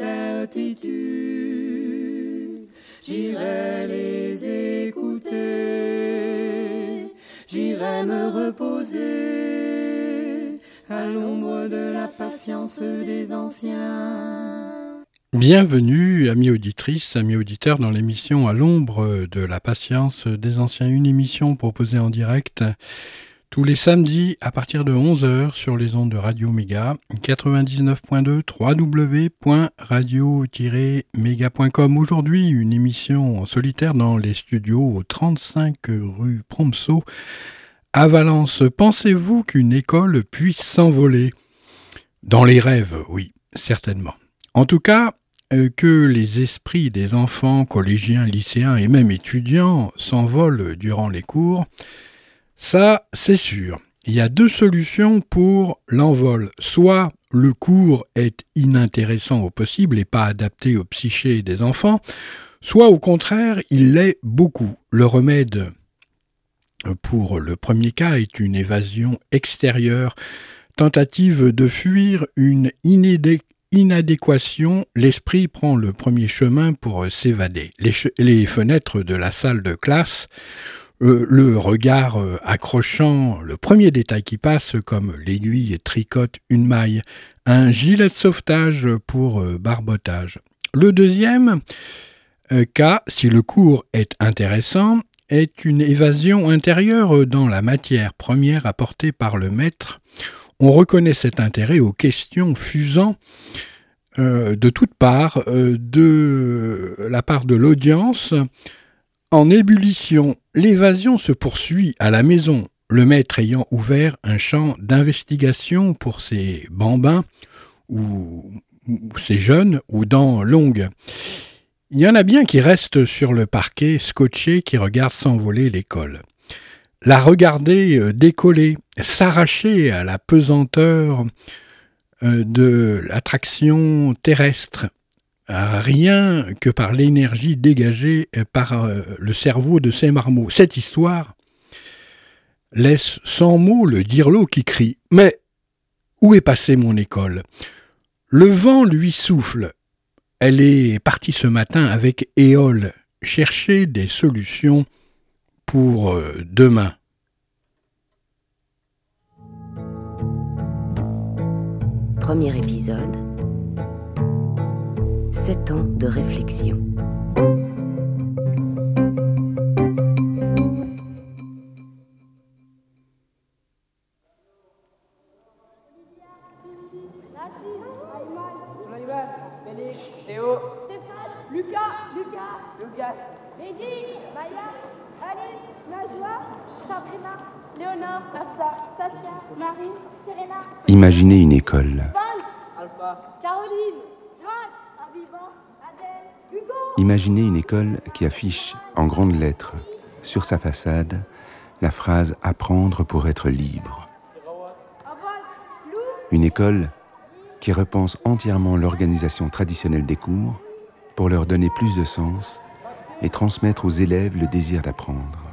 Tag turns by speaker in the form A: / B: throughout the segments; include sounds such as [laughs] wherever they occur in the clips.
A: Mes certitudes, j'irai les écouter, j'irai me reposer à l'ombre de la patience des anciens.
B: Bienvenue, amis auditrices, amis auditeurs, dans l'émission À l'ombre de la patience des anciens, une émission proposée en direct tous les samedis à partir de 11h sur les ondes de Radio Méga 99.2 www.radio-méga.com. Aujourd'hui, une émission en solitaire dans les studios au 35 rue Promso à Valence. Pensez-vous qu'une école puisse s'envoler? Dans les rêves, oui, certainement. En tout cas, euh, que les esprits des enfants, collégiens, lycéens et même étudiants s'envolent durant les cours, ça, c'est sûr. Il y a deux solutions pour l'envol. Soit le cours est inintéressant au possible et pas adapté au psyché des enfants, soit au contraire, il l'est beaucoup. Le remède pour le premier cas est une évasion extérieure, tentative de fuir une inadéquation, l'esprit prend le premier chemin pour s'évader. Les fenêtres de la salle de classe euh, le regard euh, accrochant, le premier détail qui passe, comme l'aiguille tricote une maille, un gilet de sauvetage pour euh, barbotage. Le deuxième cas, si le cours est intéressant, est une évasion intérieure dans la matière première apportée par le maître. On reconnaît cet intérêt aux questions fusant de toutes parts, de la part de l'audience, en ébullition, l'évasion se poursuit à la maison, le maître ayant ouvert un champ d'investigation pour ses bambins ou, ses jeunes ou dents longues. Il y en a bien qui restent sur le parquet scotchés qui regardent s'envoler l'école. La regarder euh, décoller, s'arracher à la pesanteur euh, de l'attraction terrestre, rien que par l'énergie dégagée par euh, le cerveau de ces marmots. Cette histoire laisse sans mots le dirlot qui crie Mais où est passée mon école? Le vent lui souffle. Elle est partie ce matin avec Éole chercher des solutions pour euh, demain.
C: Premier épisode.
D: Afsa, Pascal, Marie, Serena,
E: Imaginez une école. Imaginez une école qui affiche en grandes lettres sur sa façade la phrase Apprendre pour être libre. Une école qui repense entièrement l'organisation traditionnelle des cours pour leur donner plus de sens et transmettre aux élèves le désir d'apprendre.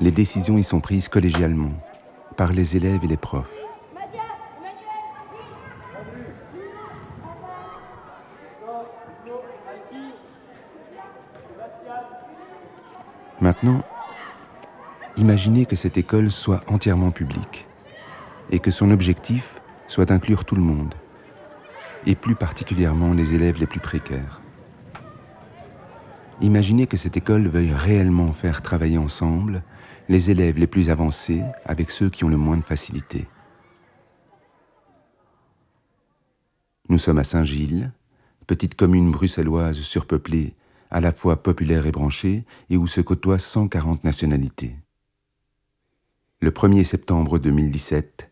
E: Les décisions y sont prises collégialement par les élèves et les profs.
D: Mathias, Emmanuel,
E: Maintenant, Imaginez que cette école soit entièrement publique et que son objectif soit d'inclure tout le monde, et plus particulièrement les élèves les plus précaires. Imaginez que cette école veuille réellement faire travailler ensemble les élèves les plus avancés avec ceux qui ont le moins de facilité. Nous sommes à Saint-Gilles, petite commune bruxelloise surpeuplée, à la fois populaire et branchée, et où se côtoient 140 nationalités. Le 1er septembre 2017,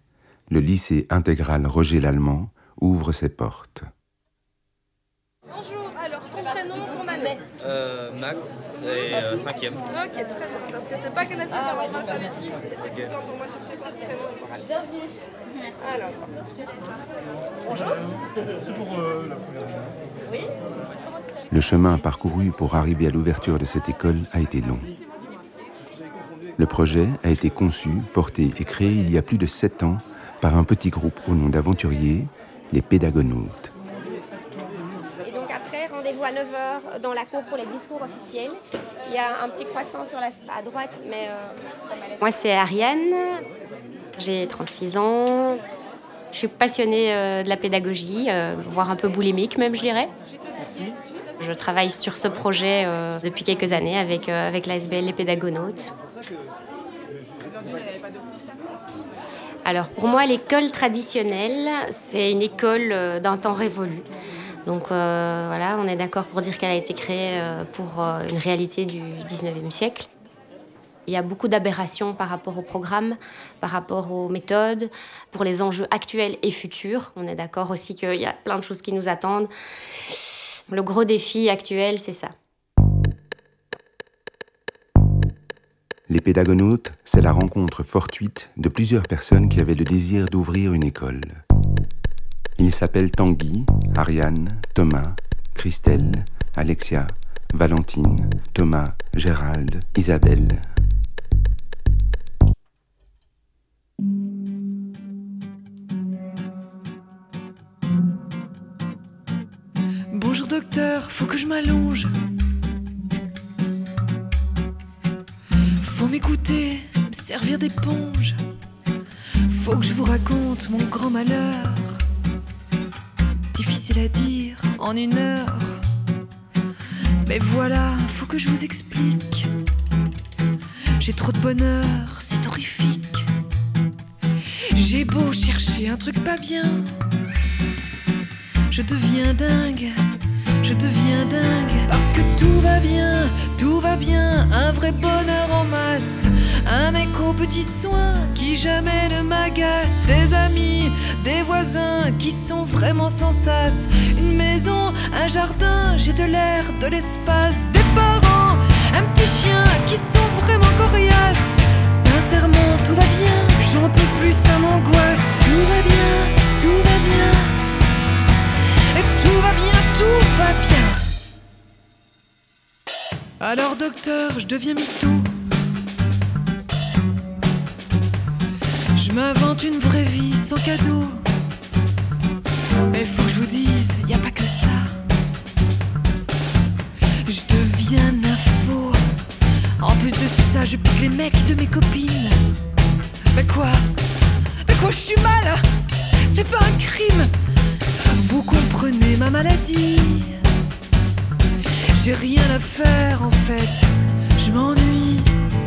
E: le lycée intégral Roger Lallemand ouvre ses portes.
F: Bonjour, alors ton prénom, ton année
G: euh, Max, c'est euh, cinquième.
F: Ok, très bien, parce que c'est pas classé par ordre alphabétique, et c'est plus simple pour moi de chercher ton prénom. Bienvenue. Merci. Alors. Bonjour. C'est pour euh, la première
E: Oui. Le chemin parcouru pour arriver à l'ouverture de cette école a été long. Le projet a été conçu, porté et créé il y a plus de sept ans par un petit groupe au nom d'aventuriers, les pédagonautes.
H: Et donc après, rendez-vous à 9h dans la cour pour les discours officiels. Il y a un petit croissant sur la, à droite, mais... Euh, Moi, c'est Ariane, j'ai 36 ans. Je suis passionnée euh, de la pédagogie, euh, voire un peu boulimique même, je dirais. Je travaille sur ce projet depuis quelques années avec, avec l'ASBL Les Pédagonautes. Alors pour moi, l'école traditionnelle, c'est une école euh, d'un temps révolu. Donc euh, voilà, on est d'accord pour dire qu'elle a été créée euh, pour une réalité du 19e siècle. Il y a beaucoup d'aberrations par rapport au programme, par rapport aux méthodes, pour les enjeux actuels et futurs. On est d'accord aussi qu'il y a plein de choses qui nous attendent. Le gros défi actuel, c'est ça.
E: Les pédagonautes, c'est la rencontre fortuite de plusieurs personnes qui avaient le désir d'ouvrir une école. Ils s'appellent Tanguy, Ariane, Thomas, Christelle, Alexia, Valentine, Thomas, Gérald, Isabelle.
I: Faut que je m'allonge. Faut m'écouter, me servir d'éponge. Faut que je vous raconte mon grand malheur. Difficile à dire en une heure. Mais voilà, faut que je vous explique. J'ai trop de bonheur, c'est horrifique. J'ai beau chercher un truc pas bien. Je deviens dingue je deviens dingue. Parce que tout va bien, tout va bien, un vrai bonheur en masse, un mec aux petits soins qui jamais ne m'agace, des amis, des voisins qui sont vraiment sans sas, une maison, un jardin, j'ai de l'air, de l'espace, des parents, un petit chien qui sont vraiment coriaces. Sincèrement, tout va bien, j'en peux plus, ça m'angoisse. Tout va bien, tout va bien, tout va bien. Alors docteur, je deviens mytho. Je m'invente une vraie vie sans cadeau. Mais faut que je vous dise, y a pas que ça. Je deviens info. En plus de ça, je pique les mecs de mes copines. Mais quoi? Mais quoi, je suis mal C'est pas un crime ma maladie J'ai rien à faire en fait, je m'ennuie.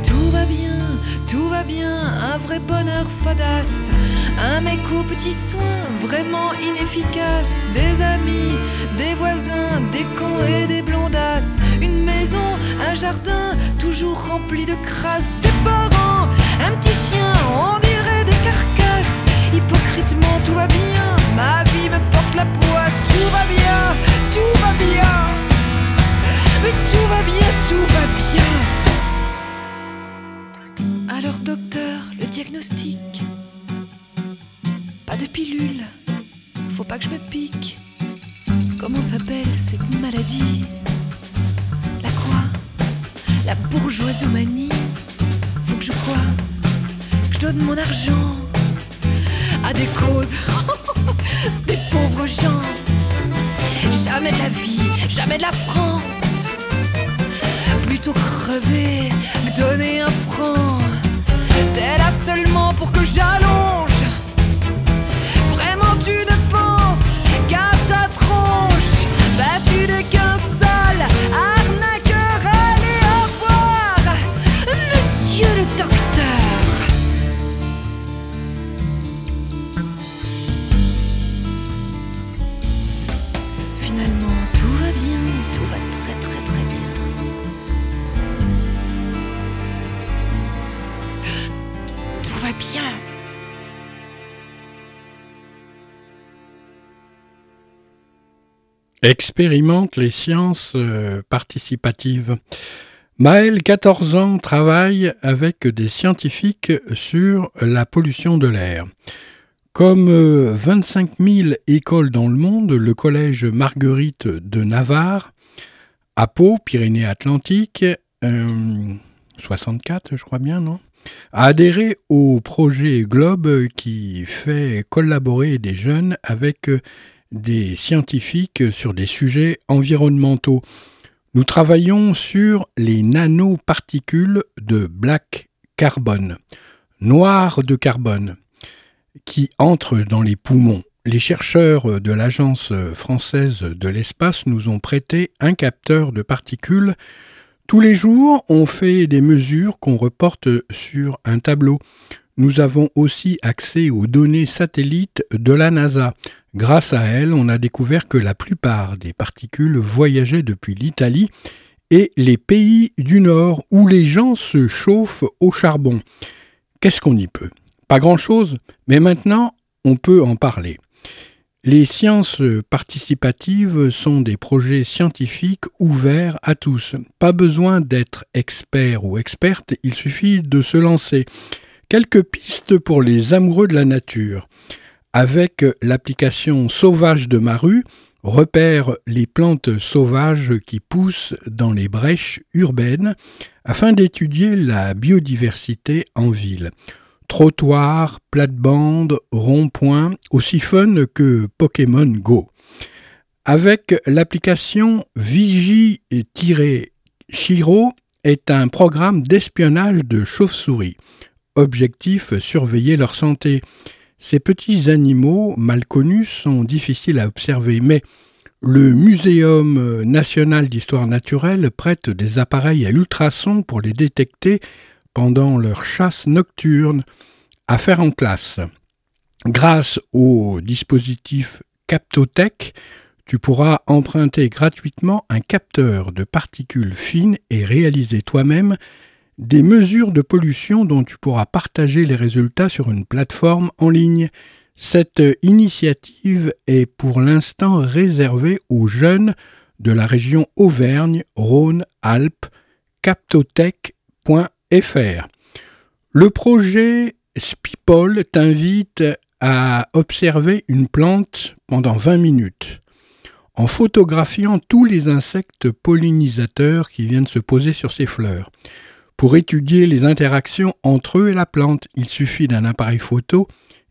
I: Tout va bien, tout va bien, un vrai bonheur fadasse. Un mec aux petits soins, vraiment inefficace. Des amis, des voisins, des cons et des blondasses. Une maison, un jardin, toujours rempli de crasse. Des parents, un petit chien, on dirait des carcasses. Hypocritement, tout va bien, ma vie me porte la poisse. Tout va bien. Mais tout va bien, tout va bien. Alors, docteur, le diagnostic. Pas de pilule, faut pas que je me pique. Comment s'appelle cette maladie? La quoi? La bourgeoisomanie Faut que je croie Que je donne mon argent à des causes, jamais de la vie, jamais de la France. Plutôt crever, me donner un franc. T'es là seulement pour que j'allonge
B: Expérimente les sciences euh, participatives. Maël, 14 ans, travaille avec des scientifiques sur la pollution de l'air. Comme 25 euh, 000 écoles dans le monde, le collège Marguerite de Navarre, à Pau, Pyrénées-Atlantiques, 64, euh, je crois bien, non? A adhéré au projet Globe qui fait collaborer des jeunes avec des scientifiques sur des sujets environnementaux. Nous travaillons sur les nanoparticules de black carbone, noir de carbone, qui entrent dans les poumons. Les chercheurs de l'Agence française de l'espace nous ont prêté un capteur de particules. Tous les jours, on fait des mesures qu'on reporte sur un tableau. Nous avons aussi accès aux données satellites de la NASA. Grâce à elle, on a découvert que la plupart des particules voyageaient depuis l'Italie et les pays du Nord où les gens se chauffent au charbon. Qu'est-ce qu'on y peut Pas grand-chose, mais maintenant on peut en parler. Les sciences participatives sont des projets scientifiques ouverts à tous. Pas besoin d'être expert ou experte, il suffit de se lancer. Quelques pistes pour les amoureux de la nature avec l'application Sauvage de ma rue, repère les plantes sauvages qui poussent dans les brèches urbaines afin d'étudier la biodiversité en ville. Trottoirs, plates-bandes, ronds-points, aussi fun que Pokémon Go. Avec l'application Vigi-Chiro est un programme d'espionnage de chauves-souris. Objectif surveiller leur santé. Ces petits animaux mal connus sont difficiles à observer, mais le Muséum national d'histoire naturelle prête des appareils à ultrasons pour les détecter pendant leur chasse nocturne à faire en classe. Grâce au dispositif Captotech, tu pourras emprunter gratuitement un capteur de particules fines et réaliser toi-même des mesures de pollution dont tu pourras partager les résultats sur une plateforme en ligne. Cette initiative est pour l'instant réservée aux jeunes de la région Auvergne-Rhône-Alpes, captotech.fr. Le projet Spipol t'invite à observer une plante pendant 20 minutes en photographiant tous les insectes pollinisateurs qui viennent se poser sur ces fleurs. Pour étudier les interactions entre eux et la plante, il suffit d'un appareil photo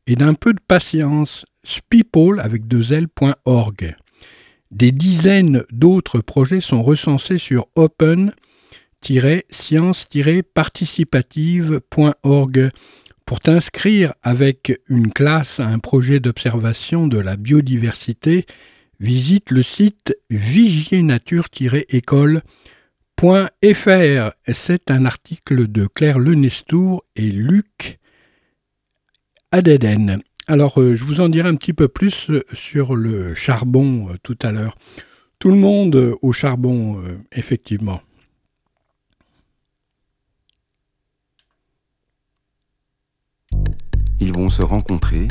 B: et d'un peu de patience. Spipole avec deux. Des dizaines d'autres projets sont recensés sur open-science-participative.org. Pour t'inscrire avec une classe à un projet d'observation de la biodiversité, visite le site vigienature-école.org .fr. C'est un article de Claire Lenestour et Luc Adeden. Alors, euh, je vous en dirai un petit peu plus euh, sur le charbon euh, tout à l'heure. Tout le monde au charbon, effectivement.
E: Ils vont se rencontrer,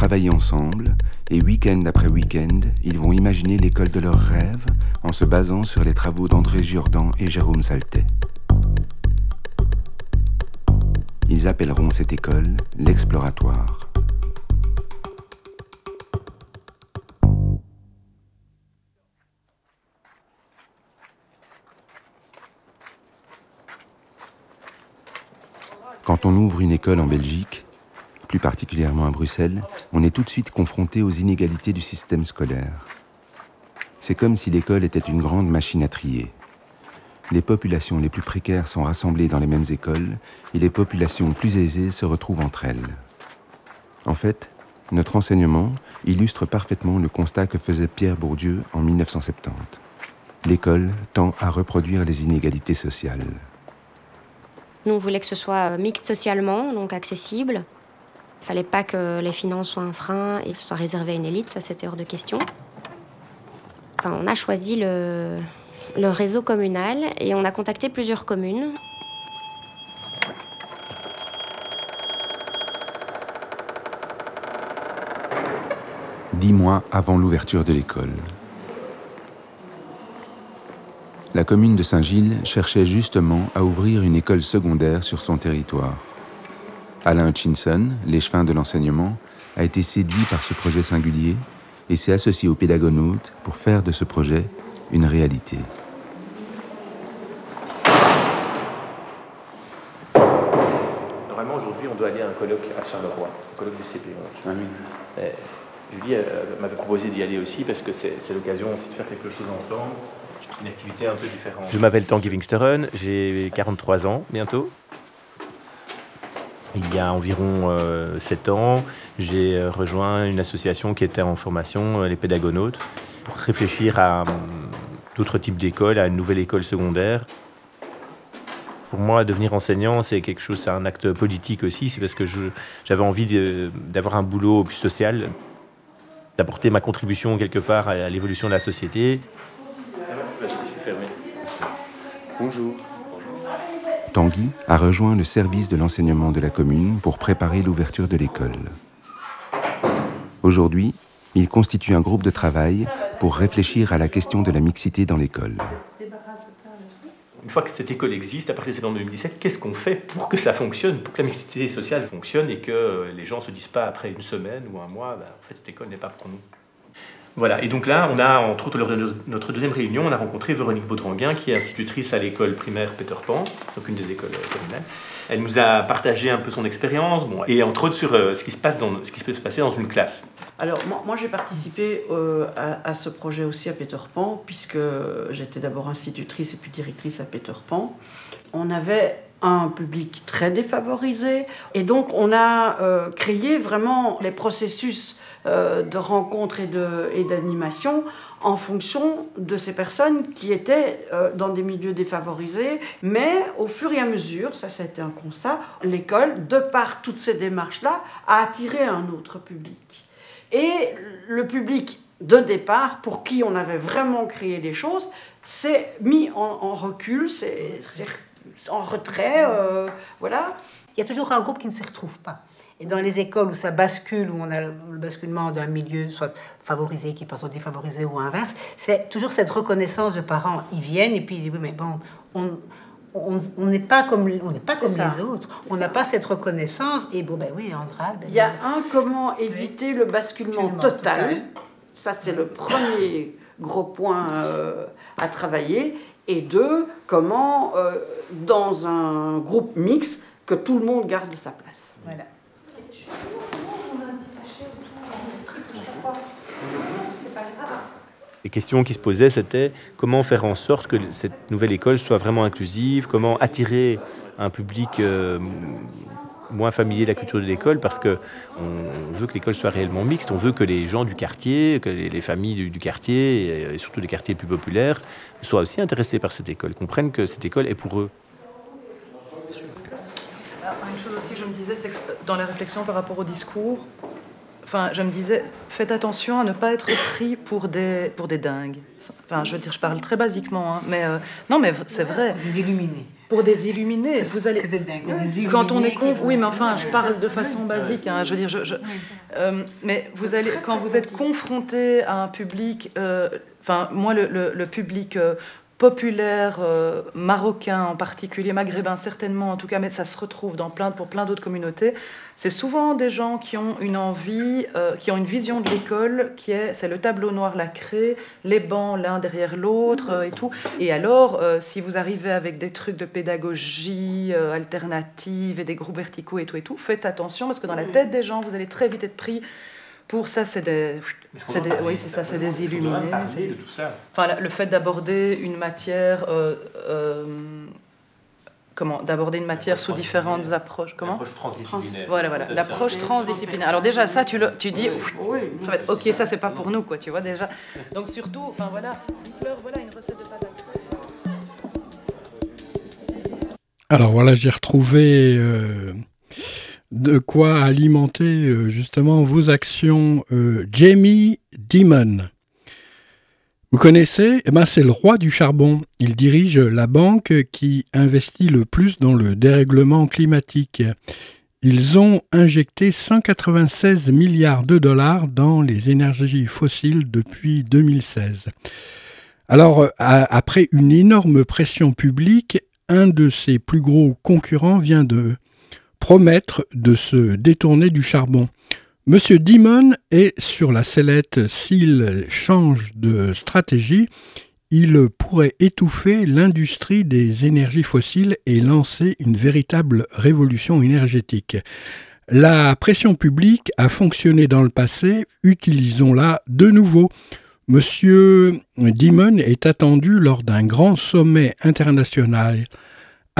E: travailler ensemble, et week-end après week-end, ils vont imaginer l'école de leurs rêves en se basant sur les travaux d'André Giordan et Jérôme Saltet. Ils appelleront cette école l'exploratoire. Quand on ouvre une école en Belgique, plus particulièrement à Bruxelles, on est tout de suite confronté aux inégalités du système scolaire. C'est comme si l'école était une grande machine à trier. Les populations les plus précaires sont rassemblées dans les mêmes écoles et les populations plus aisées se retrouvent entre elles. En fait, notre enseignement illustre parfaitement le constat que faisait Pierre Bourdieu en 1970. L'école tend à reproduire les inégalités sociales.
H: Nous, on que ce soit mixte socialement, donc accessible, il ne Fallait pas que les finances soient un frein et que ce soit réservé à une élite, ça c'était hors de question. Enfin, on a choisi le réseau communal et on a contacté plusieurs communes.
E: Dix mois avant l'ouverture de l'école. La commune de Saint-Gilles cherchait justement à ouvrir une école secondaire sur son territoire. Alain Hutchinson, l'échevin de l'enseignement, a été séduit par ce projet singulier et s'est associé aux pédagonautes pour faire de ce projet une réalité.
J: Normalement, aujourd'hui, on doit aller à un colloque à Charleroi, un colloque du CP11.
E: Ah
J: Eh, Julie euh, m'avait proposé d'y aller aussi parce que c'est c'est l'occasion aussi de faire quelque chose ensemble, une activité un peu différente. Je m'appelle Tanguy Wingsteren, j'ai 43 ans bientôt. Il y a environ 7 ans, j'ai euh, rejoint une association qui était en formation, euh, les pédagonautes, pour réfléchir à hum, d'autres types d'écoles, à une nouvelle école secondaire. Pour moi, devenir enseignant, c'est quelque chose, c'est un acte politique aussi. C'est parce que j'avais envie d'avoir un boulot plus social, d'apporter ma contribution quelque part à, à l'évolution de la société.
E: Bonjour. Tanguy a rejoint le service de l'enseignement de la commune pour préparer l'ouverture de l'école. Aujourd'hui, il constitue un groupe de travail pour réfléchir à la question de la mixité dans l'école.
J: Une fois que cette école existe, à partir de septembre 2017, qu'est-ce qu'on fait pour que ça fonctionne, pour que la mixité sociale fonctionne et que les gens ne se disent pas après une semaine ou un mois, bah, en fait, cette école n'est pas pour nous? Voilà, et donc là, on a, entre autres, lors de no- notre deuxième réunion, on a rencontré Véronique Baudranguin, qui est institutrice à l'école primaire Peter Pan, donc une des écoles euh, communales. Elle nous a partagé un peu son expérience, bon, et entre autres sur euh, ce, qui se passe dans, ce qui peut se passer dans une classe.
K: Alors, moi, j'ai participé euh, à, ce projet aussi à Peter Pan, puisque j'étais d'abord institutrice et puis directrice à Peter Pan. On avait un public très défavorisé, et donc on a créé vraiment les processus euh, de rencontre et de- et d'animation en fonction de ces personnes qui étaient euh, dans des milieux défavorisés. Mais au fur et à mesure, ça, été un constat, l'école, de par toutes ces démarches-là, a attiré un autre public. Et le public de départ, pour qui on avait vraiment créé les choses, s'est mis en, recul, s'est en retrait, euh, voilà.
L: Il y a toujours un groupe qui ne se retrouve pas. Et dans les écoles où ça bascule, où on a le basculement d'un milieu soit favorisé qui passe au défavorisé ou inverse, c'est toujours cette reconnaissance de parents. Ils viennent et puis ils disent oui mais bon, on n'est pas comme on pas comme
K: ça.
L: les autres. On n'a pas cette reconnaissance et bon ben oui Andral. ben
K: Il y a un comment éviter le basculement
L: Basculement
K: total.
L: total.
K: Ça, c'est le premier gros point euh, à travailler. Et deux, comment, euh, dans un groupe mixte, que tout le monde garde sa place.
L: Voilà.
J: Les questions qui se posaient, c'était comment faire en sorte que cette nouvelle école soit vraiment inclusive, comment attirer un public euh, moins familier de la culture de l'école, parce que on veut que l'école soit réellement mixte, on veut que les gens du quartier, que les, les familles du, quartier, et, surtout les quartiers plus populaires, soient aussi intéressés par cette école, comprennent que cette école est pour eux.
M: Une chose aussi, je me disais, c'est que dans la réflexion par rapport au discours, enfin, je me disais, faites attention à ne pas être pris pour des, pour des dingues. Enfin, je veux dire, je parle très basiquement, hein, mais euh, non, mais c'est vrai.
L: Des illuminés.
M: Pour des illuminés, vous allez.
L: des
M: Quand on est con, oui, mais enfin, je parle de façon basique. hein, je veux dire, je, je- euh, mais vous allez, quand vous êtes confronté à un public, euh, enfin, moi, le, le- le public populaire euh, marocain en particulier, maghrébin certainement en tout cas, mais ça se retrouve dans plein, pour plein d'autres communautés. C'est souvent des gens qui ont une envie, euh, qui ont une vision de l'école qui est, c'est le tableau noir lacré, les bancs l'un derrière l'autre euh, et tout. Et alors, si vous arrivez avec des trucs de pédagogie alternative et des groupes verticaux et tout et tout, faites attention parce que dans la tête des gens, vous allez très vite être pris pour ça, c'est des, c'est des, oui, c'est ça, c'est des illuminés. c'est-
J: de tout ça.
M: Enfin, le fait d'aborder une matière, euh, euh, comment, d'aborder une matière sous différentes approches, comment
J: L'approche transdisciplinaire.
M: Voilà, voilà, l'approche transdisciplinaire. Alors déjà, ça, tu le, tu dis, ouf,
K: Oui,
M: ça va être- ok, ça c'est pas pour nous, quoi, tu vois déjà. Donc surtout, enfin voilà, dites-leur, voilà une recette de pâte à
B: Alors voilà, j'ai retrouvé euh, de quoi alimenter euh, justement vos actions. Euh, Jamie Dimon. Vous connaissez? Eh ben, C'est le roi du charbon. Il dirige la banque qui investit le plus dans le dérèglement climatique. Ils ont injecté 196 milliards de dollars dans les énergies fossiles depuis 2016. Alors, après une énorme pression publique, un de ses plus gros concurrents vient de promettre de se détourner du charbon. Monsieur Dimon est sur la sellette s'il change de stratégie il pourrait étouffer l'industrie des énergies fossiles et lancer une véritable révolution énergétique. La pression publique a fonctionné dans le passé, utilisons-la de nouveau. Monsieur Dimon est attendu lors d'un grand sommet international.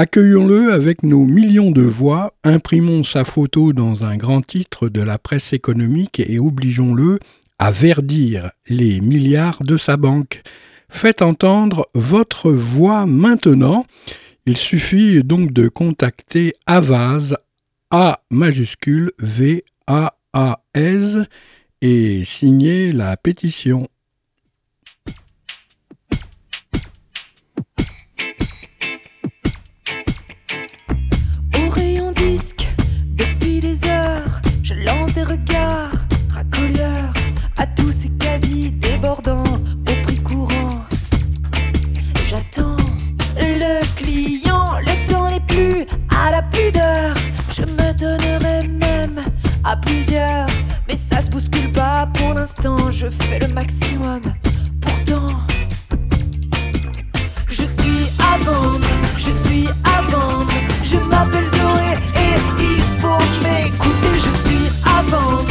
B: Accueillons-le avec nos millions de voix, imprimons sa photo dans un grand titre de la presse économique et obligeons-le à verdir les milliards de sa banque. Faites entendre votre voix maintenant. Il suffit donc de contacter Avaz, A majuscule V A A S et signer la pétition.
I: À plusieurs. Mais ça se bouscule pas pour l'instant. Je fais le maximum. Pourtant, je suis à vendre. Je suis à vendre. Je m'appelle Zoé et il faut m'écouter. Je suis à vendre.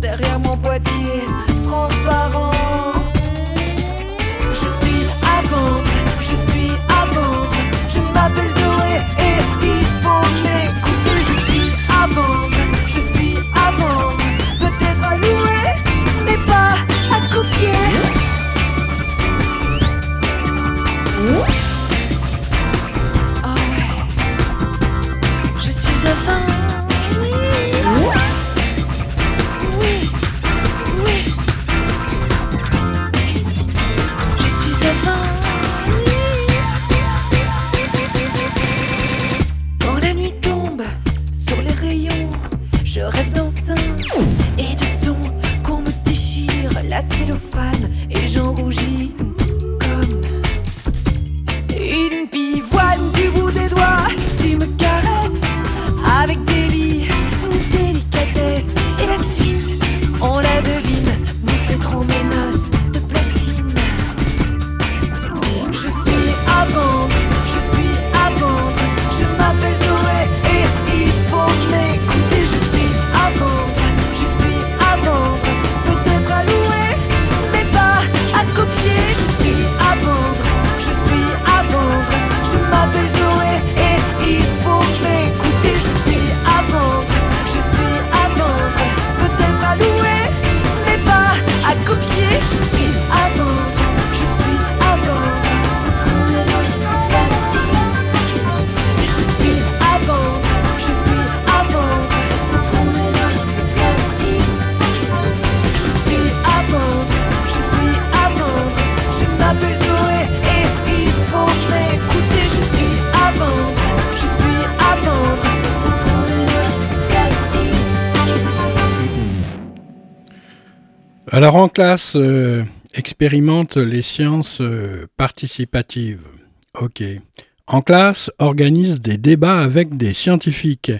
I: Derrière mon boîtier
B: Alors en classe, euh, expérimente les sciences euh, participatives. Ok. En classe, organise des débats avec des scientifiques.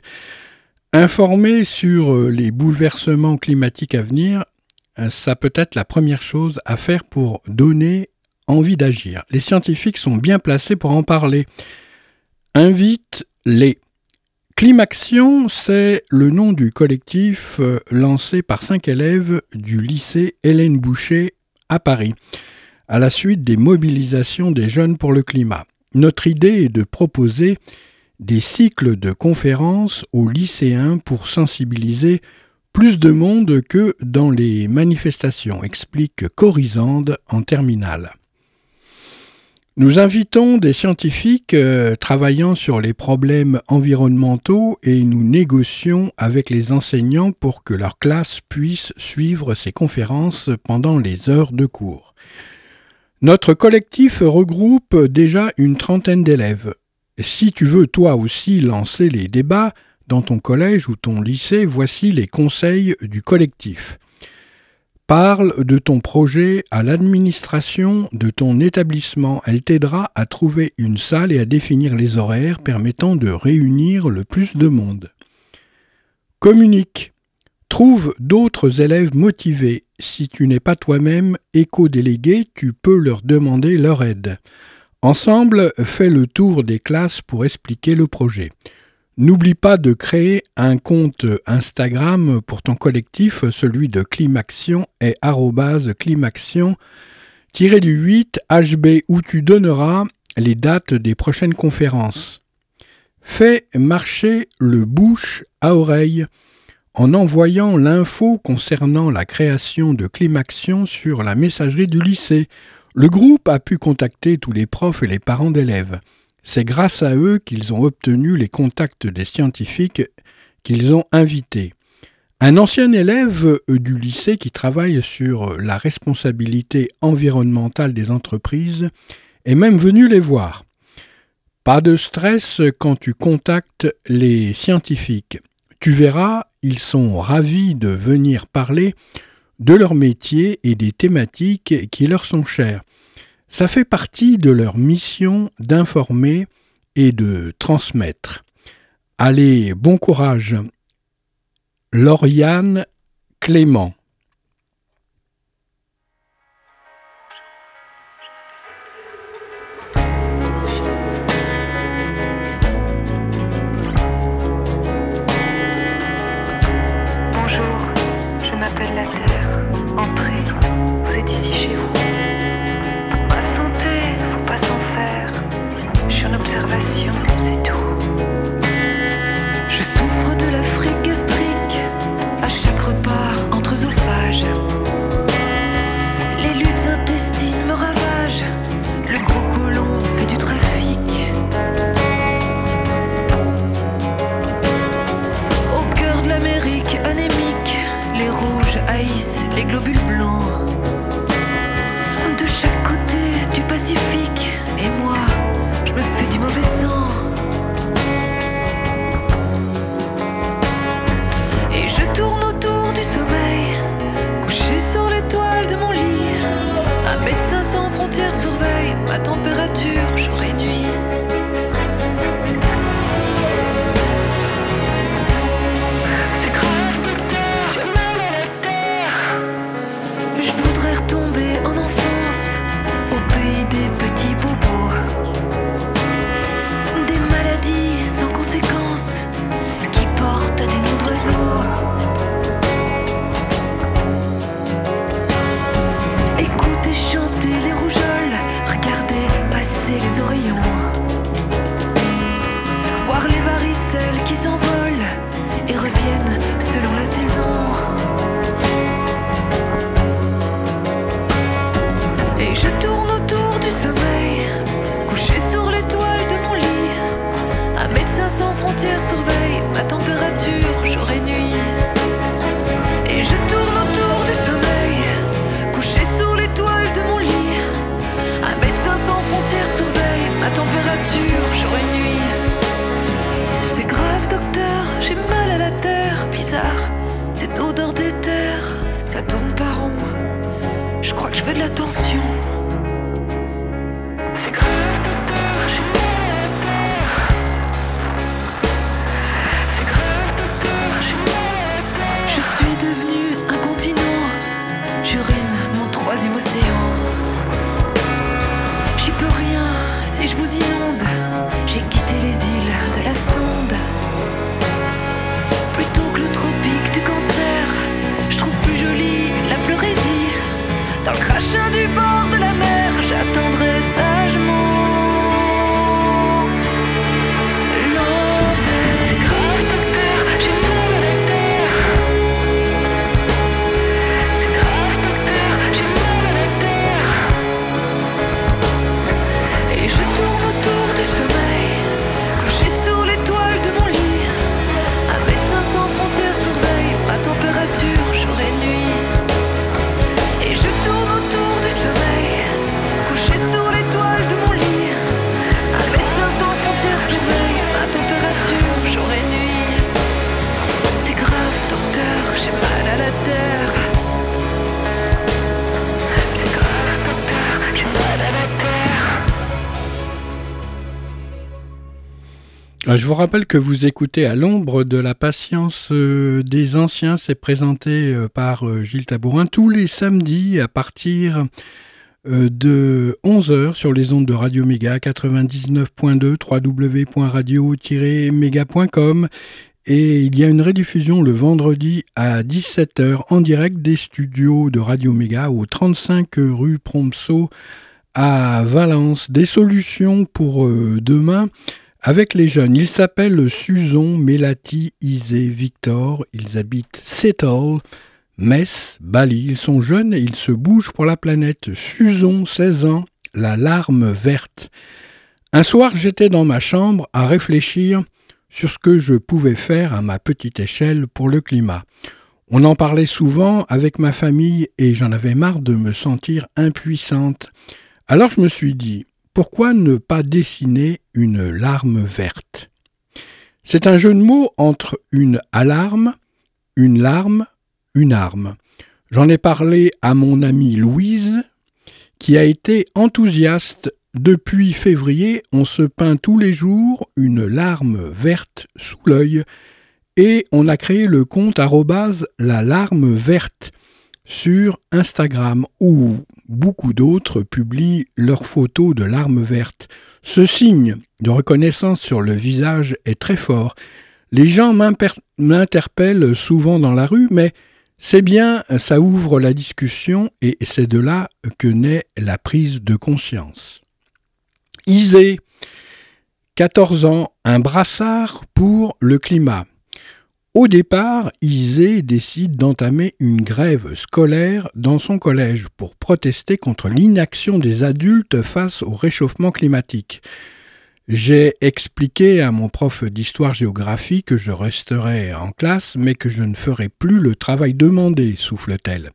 B: Informer sur euh, les bouleversements climatiques à venir, ça peut être la première chose à faire pour donner envie d'agir. Les scientifiques sont bien placés pour en parler. Invite-les. Climaction, c'est le nom du collectif euh, lancé par cinq élèves du lycée Hélène Boucher à Paris, à la suite des mobilisations des jeunes pour le climat. Notre idée est de proposer des cycles de conférences aux lycéens pour sensibiliser plus de monde que dans les manifestations, explique Corisande en terminale. Nous invitons des scientifiques euh, travaillant sur les problèmes environnementaux et nous négocions avec les enseignants pour que leur classe puisse suivre ces conférences pendant les heures de cours. Notre collectif regroupe déjà une trentaine d'élèves. Si tu veux toi aussi lancer les débats dans ton collège ou ton lycée, voici les conseils du collectif. Parle de ton projet à l'administration de ton établissement. Elle t'aidera à trouver une salle et à définir les horaires permettant de réunir le plus de monde. Communique. Trouve d'autres élèves motivés. Si tu n'es pas toi-même éco-délégué, tu peux leur demander leur aide. Ensemble, fais le tour des classes pour expliquer le projet. N'oublie pas de créer un compte Instagram pour ton collectif, celui de Climaction est climaction du 8 HB où tu donneras les dates des prochaines conférences. Fais marcher le bouche à oreille en envoyant l'info concernant la création de Climaction sur la messagerie du lycée. Le groupe a pu contacter tous les profs et les parents d'élèves. C'est grâce à eux qu'ils ont obtenu les contacts des scientifiques qu'ils ont invités. Un ancien élève du lycée qui travaille sur la responsabilité environnementale des entreprises est même venu les voir. Pas de stress quand tu contactes les scientifiques. Tu verras, ils sont ravis de venir parler de leur métier et des thématiques qui leur sont chères. Ça fait partie de leur mission d'informer et de transmettre. Allez, bon courage. Lauriane Clément.
I: Dans le crachin du
B: je vous rappelle que vous écoutez à l'ombre de la patience euh, des anciens. C'est présenté euh, par euh, Gilles Tabourin tous les samedis à partir de 11h sur les ondes de Radio Méga 99.2 www.radio-méga.com et il y a une rediffusion le vendredi à 17h en direct des studios de Radio Méga au 35 rue Prompso à Valence. Des solutions pour demain avec les jeunes. Ils s'appellent Suzon, Melati, Isé, Victor. Ils habitent Seattle, Metz, Bali. Ils sont jeunes et ils se bougent pour la planète. Suzon, 16 ans, la larme verte. Un soir, j'étais dans ma chambre à réfléchir sur ce que je pouvais faire à ma petite échelle pour le climat. On en parlait souvent avec ma famille et j'en avais marre de me sentir impuissante. Alors je me suis dit, pourquoi ne pas dessiner une larme verte? C'est un jeu de mots entre une alarme, une larme, une arme. J'en ai parlé à mon amie Louise, qui a été enthousiaste. Depuis février, on se peint tous les jours une larme verte sous l'œil et on a créé le compte arrobase la larme verte sur Instagram beaucoup d'autres publient leurs photos de larmes vertes. Ce signe de reconnaissance sur le visage est très fort. Les gens m'interpellent souvent dans la rue, mais c'est bien, ça ouvre la discussion et c'est de là que naît la prise de conscience. Isée, 14 ans, un brassard pour le climat. Au départ, Isée décide d'entamer une grève scolaire dans son collège pour protester contre l'inaction des adultes face au réchauffement climatique. J'ai expliqué à mon prof d'histoire-géographie que je resterai en classe, mais que je ne ferai plus le travail demandé, souffle-t-elle.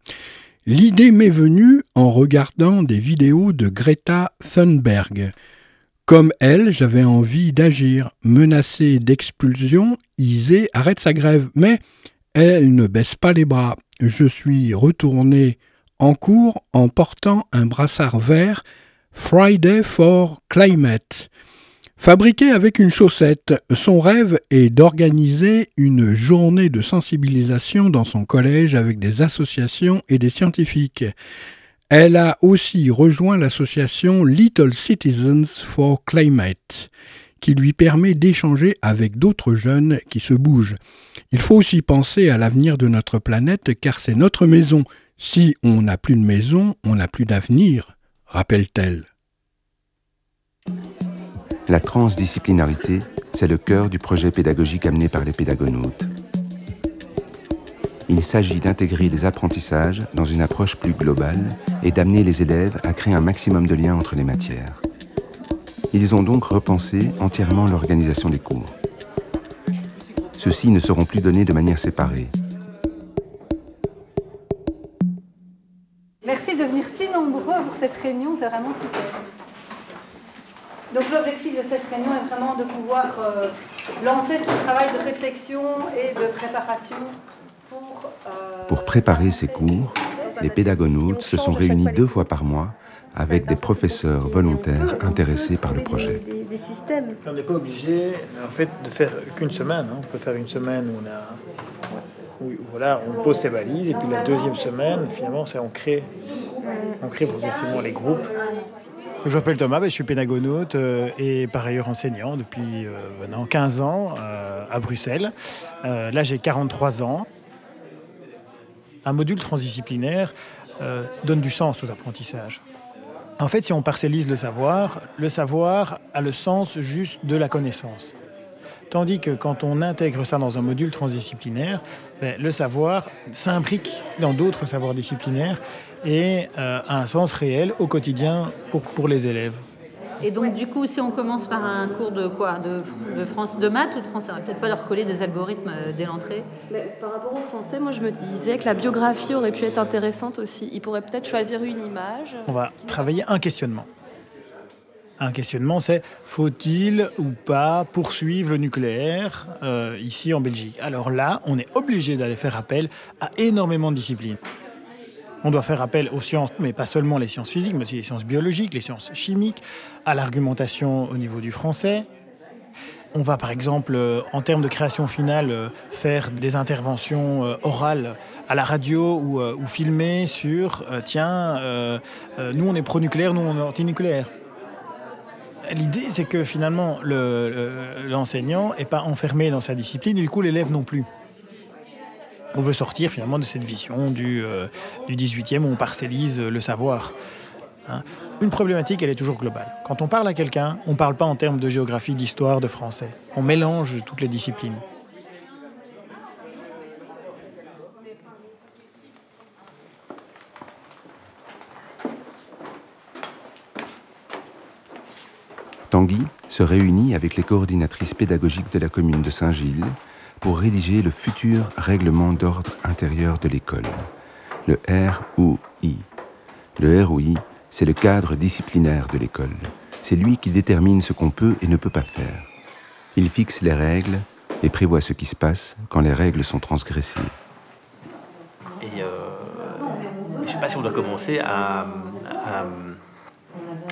B: L'idée m'est venue en regardant des vidéos de Greta Thunberg. Comme elle, j'avais envie d'agir. Menacée d'expulsion, Isée arrête sa grève, mais elle ne baisse pas les bras. Je suis retourné en cours en portant un brassard vert Friday for Climate. Fabriqué avec une chaussette, son rêve est d'organiser une journée de sensibilisation dans son collège avec des associations et des scientifiques. Elle a aussi rejoint l'association Little Citizens for Climate, qui lui permet d'échanger avec d'autres jeunes qui se bougent. Il faut aussi penser à l'avenir de notre planète car c'est notre maison. Si on n'a plus de maison, on n'a plus d'avenir, rappelle-t-elle.
E: La transdisciplinarité, c'est le cœur du projet pédagogique amené par les pédagonautes il s'agit d'intégrer les apprentissages dans une approche plus globale et d'amener les élèves à créer un maximum de liens entre les matières. Ils ont donc repensé entièrement l'organisation des cours. Ceux-ci ne seront plus donnés de manière séparée.
N: Merci de venir si nombreux pour cette réunion, c'est vraiment super. Donc l'objectif de cette réunion est vraiment de pouvoir euh, lancer tout le travail de réflexion et de préparation
E: pour préparer ces cours, les pédagonautes se sont réunis deux fois par mois avec des professeurs volontaires intéressés par le projet.
O: On n'est pas obligé en fait, de faire qu'une semaine. Hein. On peut faire une semaine où on, a, voilà, on pose ses valises et puis la deuxième semaine, finalement, c'est on crée, on crée progressivement les groupes.
P: Je m'appelle Thomas, ben, je suis pédagonaute euh, et par ailleurs enseignant depuis euh, maintenant 15 ans euh, à Bruxelles. là, j'ai 43 ans un module transdisciplinaire euh, donne du sens aux apprentissages. En fait, si on parcellise le savoir, le savoir a le sens juste de la connaissance. Tandis que quand on intègre ça dans un module transdisciplinaire, ben, le savoir s'imbrique dans d'autres savoirs disciplinaires et euh, a un sens réel au quotidien pour, pour les élèves.
N: Et donc, du coup, si on commence par un cours de quoi? De, de, France, de maths ou de français? On va peut-être pas leur coller des algorithmes euh, dès l'entrée.
Q: Mais par rapport au français, moi, je me disais que la biographie aurait pu être intéressante aussi. Ils pourraient peut-être choisir une image.
P: On va travailler un questionnement. Un questionnement, c'est faut-il ou pas poursuivre le nucléaire euh, ici en Belgique? Alors là, on est obligé d'aller faire appel à énormément de disciplines. On doit faire appel aux sciences, mais pas seulement les sciences physiques, mais aussi les sciences biologiques, les sciences chimiques, à l'argumentation au niveau du français. on va par exemple, en termes de création finale, faire des interventions orales à la radio ou, ou filmer sur tiens, nous on est pro-nucléaire, nous on est anti-nucléaire. L'idée, c'est que finalement, l'enseignant n'est pas enfermé dans sa discipline, et du coup, l'élève non plus. On veut sortir finalement de cette vision du, du 18e où on parcellise le savoir. Hein. Une problématique, elle est toujours globale. Quand on parle à quelqu'un, on ne parle pas en termes de géographie, d'histoire, de français. On mélange toutes les disciplines.
E: Tanguy se réunit avec les coordinatrices pédagogiques de la commune de Saint-Gilles pour rédiger le futur règlement d'ordre intérieur de l'école, le ROI. Le ROI, c'est le cadre disciplinaire de l'école. C'est lui qui détermine ce qu'on peut et ne peut pas faire. Il fixe les règles et prévoit ce qui se passe quand les règles sont transgressées.
J: Et euh, je ne sais pas si on doit commencer à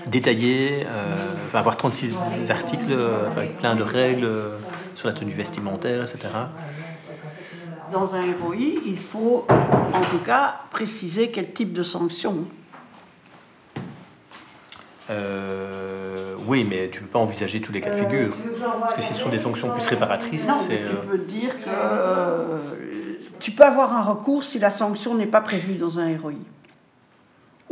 J: détaillé, euh, avoir 36 articles avec plein de règles sur la tenue vestimentaire, etc.
K: Dans un ROI, il faut en tout cas préciser quel type de sanction.
J: oui, mais tu ne peux pas envisager tous les cas de figure. Parce que si ce sont des sanctions plus réparatrices,
K: non, tu peux dire que tu peux avoir un recours si la sanction n'est pas prévue dans un ROI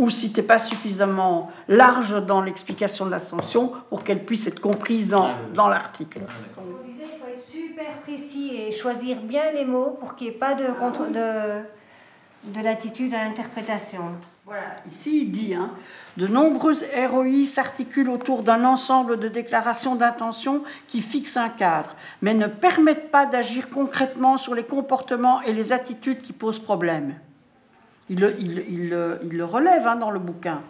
K: ou si tu n'es pas suffisamment large dans l'explication de la sanction pour qu'elle puisse être comprise dans, ah, dans l'article.
R: On disait qu'il faut être super précis et choisir bien les mots pour qu'il n'y ait pas de, contre, de, de l'attitude à l'interprétation.
K: Voilà, ici il dit, hein, de nombreuses ROI s'articulent autour d'un ensemble de déclarations d'intention qui fixent un cadre, mais ne permettent pas d'agir concrètement sur les comportements et les attitudes qui posent problème. Il le, relève hein, dans le bouquin.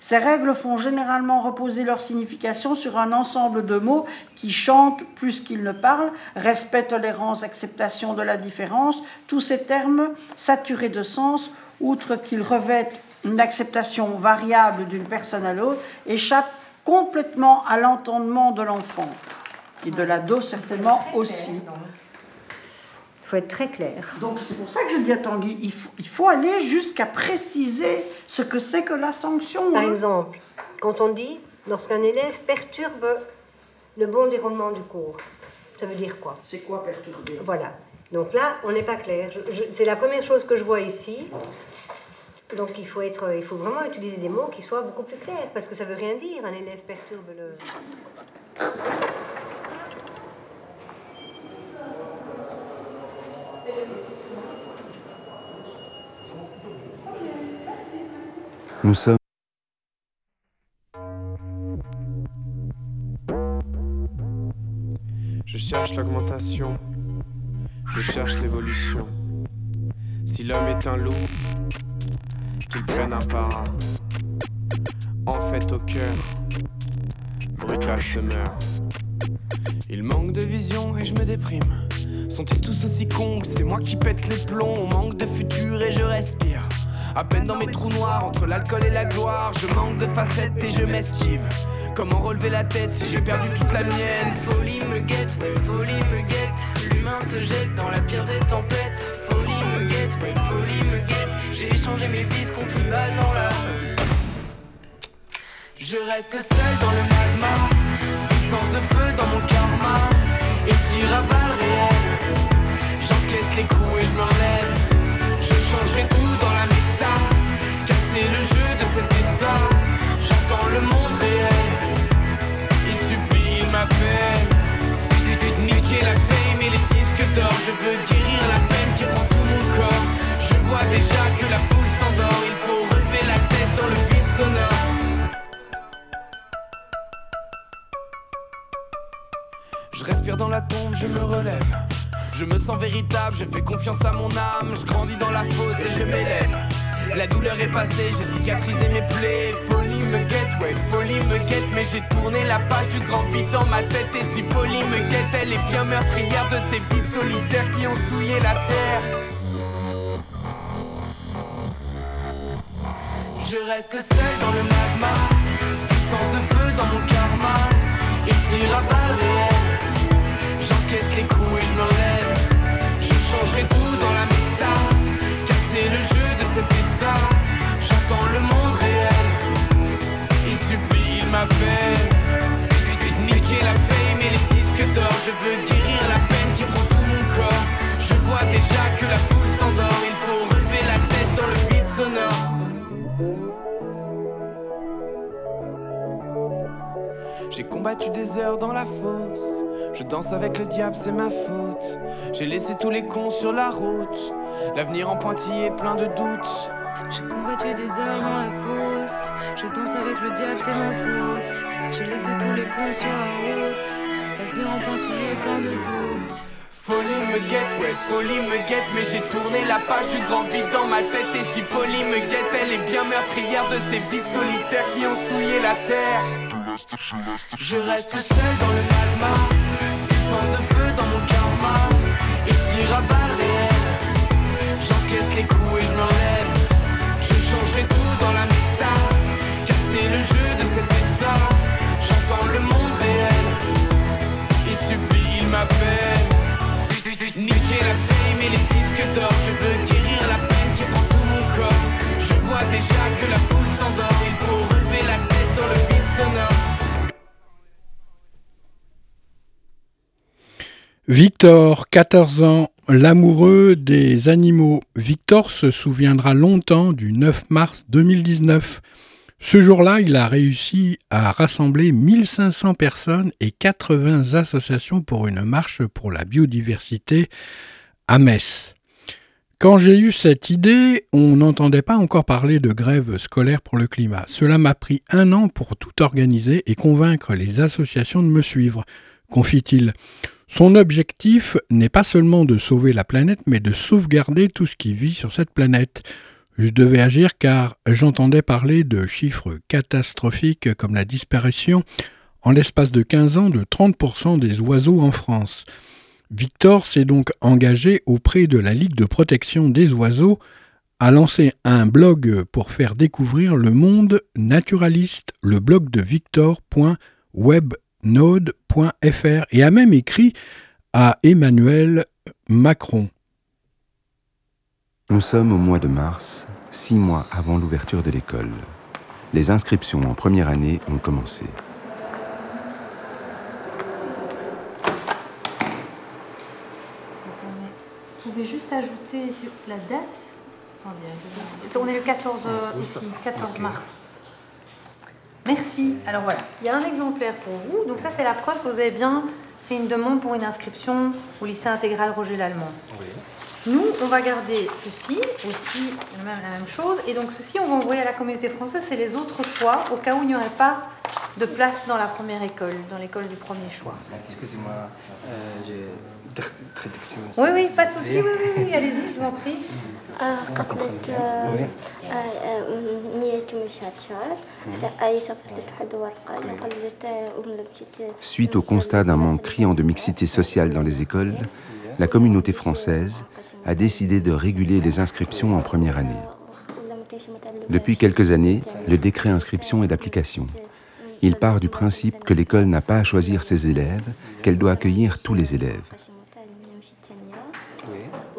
K: Ces règles font généralement reposer leur signification sur un ensemble de mots qui chantent plus qu'ils ne parlent, respect, tolérance, acceptation de la différence. Tous ces termes, saturés de sens, outre qu'ils revêtent une acceptation variable d'une personne à l'autre, échappent complètement à l'entendement de l'enfant et de l'ado certainement aussi.
R: Il faut être très clair.
K: Donc c'est pour ça que je dis à Tanguy, il faut, il faut aller jusqu'à préciser ce que c'est que la sanction.
R: Par hein. exemple, quand on dit lorsqu'un élève perturbe le bon déroulement du cours, ça veut dire quoi?
K: C'est quoi perturber?
R: Voilà. Donc là, on n'est pas clair. c'est la première chose que je vois ici. Donc il faut, être, il faut vraiment utiliser des mots qui soient beaucoup plus clairs, parce que ça veut rien dire, un élève perturbe le...
S: Je cherche l'augmentation, je cherche l'évolution. Si l'homme est un loup, qu'il prenne un para. En fait, au cœur, brutal se meurt. Il manque de vision et je me déprime. Sont-ils tous aussi cons C'est moi qui pète les plombs, on manque de futur et je respire. À peine dans mes trous noirs, entre l'alcool et la gloire, je manque de facettes et je m'esquive. Comment relever la tête si j'ai perdu toute la mienne?
I: Folie me guette, folie me guette. L'humain se jette dans la pire des tempêtes. Folie me guette, folie me guette. J'ai échangé mes vices contre une balle dans la Je reste seul dans le magma, puissance de feu dans mon karma, et tire à balles réelles les coups et je me relève. Je changerai tout le jeu de cet état. J'entends le monde réel, il supplie, il m'appelle. Niquer la fame et les disques d'or, je veux guérir la peine qui prend tout mon corps. Je vois déjà que la foule s'endort, il faut relever la tête dans le vide sonore. Je respire dans la tombe, je me relève. Je me sens véritable, je fais confiance à mon âme. Je grandis dans la fosse et je m'élève. La douleur est passée, j'ai cicatrisé mes plaies. Folie me guette, ouais, folie me guette. Mais j'ai tourné la page du grand vide dans ma tête. Et si folie me guette, elle est bien meurtrière de ces vies solitaires qui ont souillé la terre. Je reste seul dans le magma, puissance de feu dans mon karma, et tire à balles réelles.
S: J'encaisse les coups et je me relève. Je changerai tout dans la J'entends le monde réel. Il supplie, il m'appelle. Niquer la fame et les disques d'or. Je veux guérir la peine qui prend tout mon corps. Je vois déjà que la foule s'endort. Il faut relever la tête dans le vide sonore. J'ai combattu des heures dans la fosse. Je danse avec le diable, c'est ma faute. J'ai laissé tous les cons sur la route. L'avenir en pointillé plein de doutes.
T: J'ai combattu des heures dans la fosse. Je danse avec le diable, c'est ma faute. J'ai laissé tous les cons sur la route. L'avenir en pointillé plein de doutes.
S: Folie me guette, ouais, folie me guette, mais j'ai tourné la page du grand vide dans ma tête. Et si folie me guette, elle est bien meurtrière de ces vies solitaires qui ont souillé la terre. Je reste seul dans le magma, puissance de feu dans mon karma, et tire à
B: Victor, 14 ans, l'amoureux des animaux. Victor se souviendra longtemps du 9 mars 2019. Ce jour-là, il a réussi à rassembler 1500 personnes et 80 associations pour une marche pour la biodiversité à Metz. Quand j'ai eu cette idée, on n'entendait pas encore parler de grève scolaire pour le climat. Cela m'a pris un an pour tout organiser et convaincre les associations de me suivre, confie-t-il. Son objectif n'est pas seulement de sauver la planète, mais de sauvegarder tout ce qui vit sur cette planète. Je devais agir car j'entendais parler de chiffres catastrophiques comme la disparition en l'espace de 15 ans de 30% des oiseaux en France. Victor s'est donc engagé auprès de la Ligue de protection des oiseaux à lancer un blog pour faire découvrir le monde naturaliste, le blog de victor.webnode.fr et a même écrit à Emmanuel Macron.
E: Nous sommes au mois de mars, six mois avant l'ouverture de l'école. Les inscriptions en première année ont commencé.
L: Vous pouvez juste ajouter la date. Vais- On est le 14 euh,
J: Oui,
L: ici,
J: ça.
L: 14
J: Ok.
L: mars. Merci. Alors voilà, il y a un exemplaire pour vous. Donc ça, c'est la preuve que vous avez bien fait une demande pour une inscription au lycée intégral Roger Lallemand. Nous, on va garder ceci aussi, la même, la même chose. Et donc ceci, on va envoyer à la communauté française, c'est les autres choix, au cas où il n'y aurait pas de place dans la première école, dans l'école du premier choix.
U: Excusez-moi, euh, j'ai tr- traduction.
L: Oui, oui, pas de souci, oui, oui, oui, allez-y, je vous en prie.
V: قبلت نية مشاتشار أي صفحة لحد ورقة قبلت أملة بجد
E: Suite au constat d'un manque criant de mixité sociale dans les écoles, la communauté française a décidé de réguler les inscriptions en première année. Depuis quelques années, le décret inscription est d'application. Il part du principe que l'école n'a pas à choisir ses élèves, qu'elle doit accueillir tous les élèves.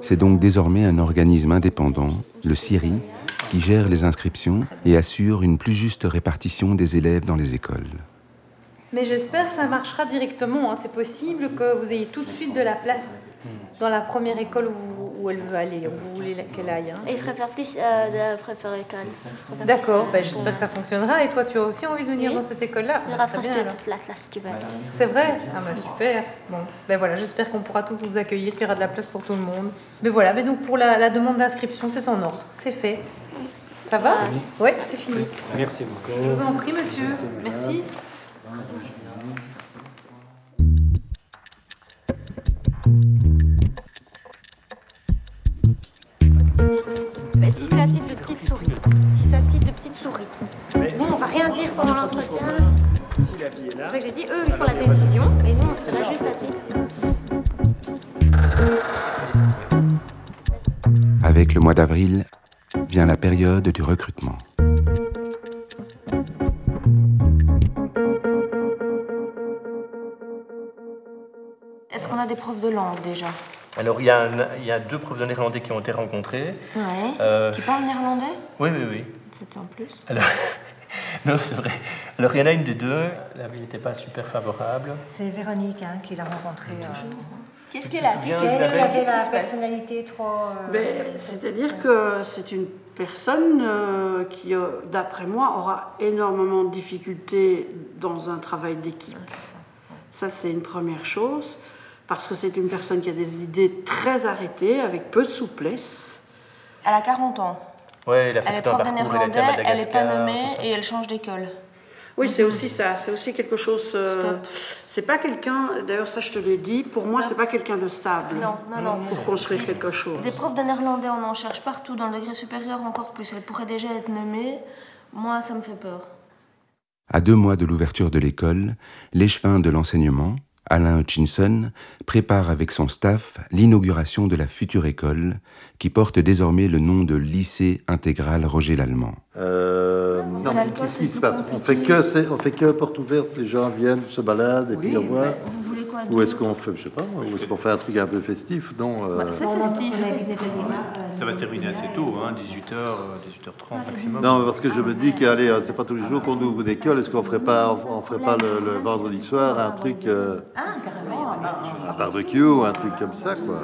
E: C'est donc désormais un organisme indépendant, le CIRI, qui gère les inscriptions et assure une plus juste répartition des élèves dans les écoles.
L: Mais j'espère que ça marchera directement. hein. C'est possible que vous ayez tout de suite de la place dans la première école où, vous- où elle veut aller, où vous voulez qu'elle aille. hein.
V: Et je préfère plus euh, de école.
L: D'accord, ben,
V: euh,
L: j'espère que ça fonctionnera. Et toi, tu as aussi envie de venir
V: Oui.
L: dans cette école-là?
V: Il y aura presque toute la classe qui va aller.
L: C'est vrai? Ah bah super. Bon, ben voilà, j'espère qu'on pourra tous vous accueillir, qu'il y aura de la place pour tout le monde. Mais voilà, mais donc pour la, la demande d'inscription, c'est en ordre, c'est fait. Ça va? Oui, c'est fini.
U: Merci beaucoup.
L: Je vous en prie, monsieur. Merci.
W: Mais si c'est à titre de petite souris, si c'est à titre de petite souris, nous on va rien dire pendant l'entretien. C'est ça que j'ai dit, eux ils font la décision et nous on serait là juste à titre.
E: Avec le mois d'avril vient la période du recrutement.
L: Est-ce qu'on a des
N: profs de langue déjà?
J: Alors, il y, a un- il y a deux profs de néerlandais qui ont été rencontrés.
N: Ouais.
J: Euh,
N: Qui parlent néerlandais?
J: Oui, oui, oui.
N: C'était en plus.
J: Alors, [laughs] non, c'est vrai. Alors, il y en a une des deux, la vie n'était pas super favorable.
X: C'est Véronique hein, qui l'a rencontré.
N: Qu'est-ce qu'elle a
X: Qu'est-ce qu'elle avait la personnalité trop. euh,
K: Ben, C'est-à-dire que c'est une personne euh, qui, euh, d'après moi, aura énormément de difficultés dans un travail d'équipe. Ça, c'est une première chose, parce que c'est une personne qui a des idées très arrêtées, avec peu de souplesse.
N: Elle a 40 ans.
J: Ouais, il a fait
N: Elle est
J: tout un
N: prof de
J: parcours, à
N: néerlandais, elle n'est pas nommée et elle change d'école.
K: Oui, c'est aussi ça. C'est aussi quelque chose. euh, c'est pas quelqu'un. D'ailleurs, ça, je te l'ai dit. Pour moi, c'est pas quelqu'un de stable.
N: Non, non, non.
K: Pour construire quelque chose.
N: Des profs de néerlandais, on en cherche partout, dans le degré supérieur encore plus. Elle pourrait déjà être nommée. Moi, ça me fait peur.
E: À deux mois de l'ouverture de l'école, l'échevin de l'enseignement, Alain Hutchinson, prépare avec son staff l'inauguration de la future école, qui porte désormais le nom de Lycée intégral Roger Lallemand.
Y: Euh, non, mais qu'est-ce qui se passe? On fait, que, c'est- on fait que porte ouverte, les gens viennent, se baladent et puis au revoir.
N: Quoi
Y: Ou est-ce qu'on fait, je sais pas, ou est-ce qu'on fait un truc un peu festif Non. euh,
N: C'est festif.
J: Ça va se terminer assez tôt, hein, 18h, 18h30 maximum.
Y: Non, mais parce que je me dis que allez, euh, c'est pas tous les jours qu'on ouvre une école. Est-ce qu'on ferait pas, on, on ferait pas le, le vendredi soir un truc, euh,
N: Ah, carrément.
Y: un barbecue ou un truc comme ça, quoi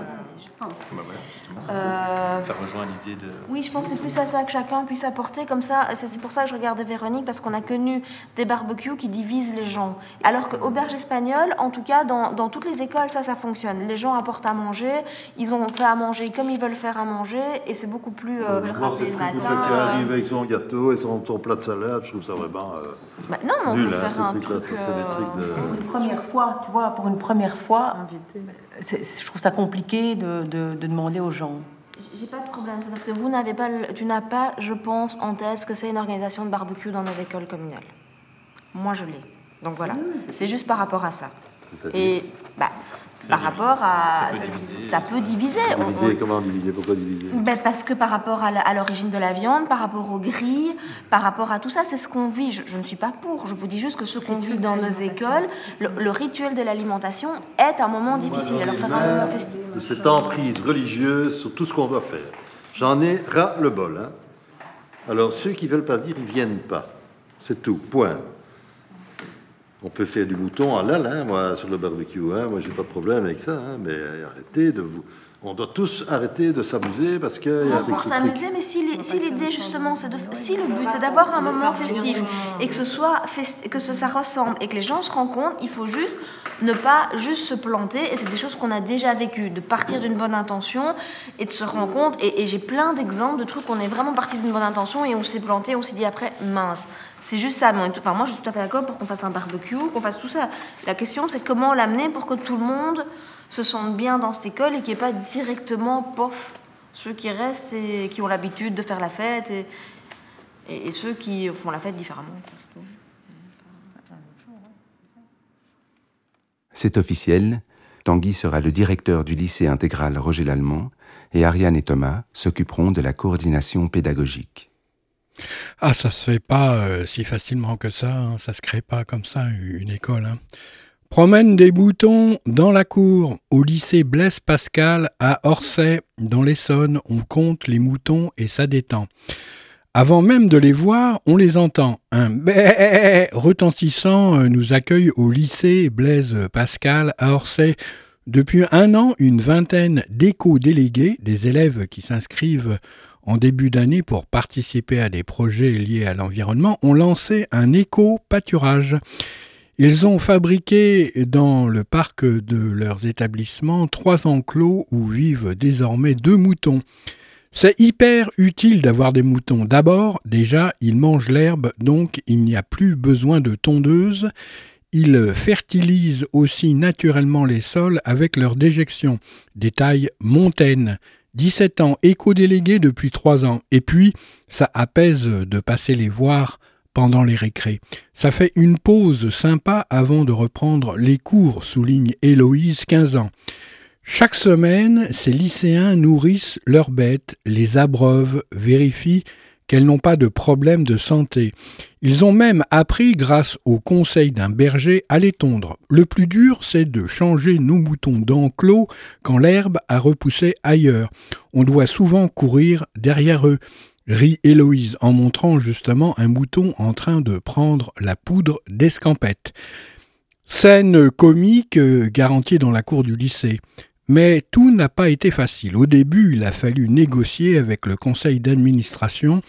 N: Euh,
J: Ça rejoint l'idée de.
N: Oui, je pense que c'est plus à ça que chacun puisse apporter comme ça. C'est pour ça que je regardais Véronique, parce qu'on a connu des barbecues qui divisent les gens. Alors que auberge espagnole, en tout cas, dans, dans toutes les écoles, ça, ça fonctionne. Les gens apportent à manger, ils ont fait à manger comme ils veulent faire à manger, et c'est beaucoup plus euh,
Y: c'est
N: le
Y: le truc où
N: matin.
Y: quelqu'un arrive avec son gâteau et son, son plat de salade, je trouve ça vraiment euh,
N: Bah, non, mais on
Y: nul,
N: peut
Y: hein,
N: faire un truc,
Y: Ça, c'est des trucs de...
X: Pour une première fois, tu vois, pour une première fois, je trouve ça compliqué de, de- de demander aux gens.
N: J'ai pas de problème, c'est parce que vous n'avez pas, le- tu n'as pas, je pense, en tête ce que c'est une organisation de barbecue dans nos écoles communales. Moi, je l'ai. Donc voilà, c'est juste par rapport à ça. Et bah, par rapport à, ça peut diviser. On-
Y: Diviser,
N: on-
Y: comment diviser? Pourquoi diviser?
N: Ben, parce que par rapport à l'origine de la viande, par rapport aux grilles, par rapport à tout ça, c'est ce qu'on vit. Je, je ne suis pas pour. Je vous dis juste que ce qu'on vit dans nos écoles, le, le rituel de l'alimentation est un moment difficile. Alors faire un
Y: de cette emprise religieuse sur tout ce qu'on doit faire. J'en ai ras le bol. Hein. Alors ceux qui veulent pas dire, ils viennent pas. C'est tout. Point. On peut faire du mouton à l'al, hein, moi, sur le barbecue. Hein. Moi, j'ai pas de problème avec ça. hein, Mais arrêtez de vous. On doit tous arrêter de s'amuser parce que. il y a
N: Non, pour s'amuser, mais si l'idée justement, c'est de, si le but c'est d'avoir un moment festif et que ce soit que ce, ça ressemble et que les gens se rencontrent, il faut juste ne pas juste se planter et c'est des choses qu'on a déjà vécues, de partir d'une bonne intention et de se rendre compte. Et, et j'ai plein d'exemples de trucs où on est vraiment parti d'une bonne intention et on s'est planté, on s'est dit après mince. C'est juste ça. Enfin, moi, je suis tout à fait d'accord pour qu'on fasse un barbecue, qu'on fasse tout ça. La question, c'est comment l'amener pour que tout le monde se sente bien dans cette école et qu'il n'y ait pas directement, pof, ceux qui restent et qui ont l'habitude de faire la fête et, et, et ceux qui font la fête différemment.
E: C'est officiel, Tanguy sera le directeur du lycée intégral Roger Lallemand et Ariane et Thomas s'occuperont de la coordination pédagogique.
B: Ah, ça se fait pas euh, si facilement que ça, hein. ça se crée pas comme ça une école. hein. Promène des moutons dans la cour. Au lycée Blaise Pascal à Orsay, dans l'Essonne, on compte les moutons et ça détend. Avant même de les voir, on les entend. Un [laughs] bé retentissant euh, nous accueille au lycée Blaise Pascal à Orsay. Depuis un an, une vingtaine d'éco-délégués, des élèves qui s'inscrivent en début d'année pour participer à des projets liés à l'environnement, ont lancé un éco-pâturage. Ils ont fabriqué dans le parc de leurs établissements trois enclos où vivent désormais deux moutons. C'est hyper utile d'avoir des moutons. D'abord, déjà, ils mangent l'herbe, donc il n'y a plus besoin de tondeuse. Ils fertilisent aussi naturellement les sols avec leur déjection. Détail Montaigne. 17 ans, éco-délégué depuis 3 ans. Et puis, ça apaise de passer les voir pendant les récrés. Ça fait une pause sympa avant de reprendre les cours, souligne Héloïse, 15 ans. Chaque semaine, ces lycéens nourrissent leurs bêtes, les abreuvent, vérifient qu'elles n'ont pas de problème de santé. Ils ont même appris, grâce au conseil d'un berger, à les tondre. Le plus dur, c'est de changer nos moutons d'enclos quand l'herbe a repoussé ailleurs. On doit souvent courir derrière eux rit Héloïse en montrant justement un mouton en train de prendre la poudre d'escampette. Scène comique euh, garantie dans la cour du lycée. Mais tout n'a pas été facile. Au début, il a fallu négocier avec le conseil d'administration,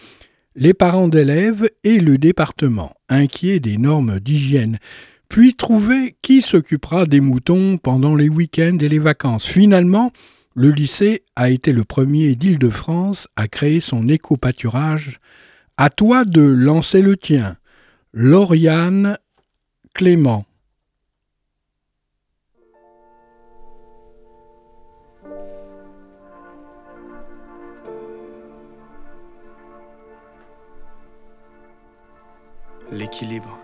B: les parents d'élèves et le département, inquiets des normes d'hygiène, puis trouver qui s'occupera des moutons pendant les week-ends et les vacances. Finalement, le lycée a été le premier d'Île-de-France à créer son éco-pâturage. À toi de lancer le tien. Lauriane Clément.
S: L'équilibre.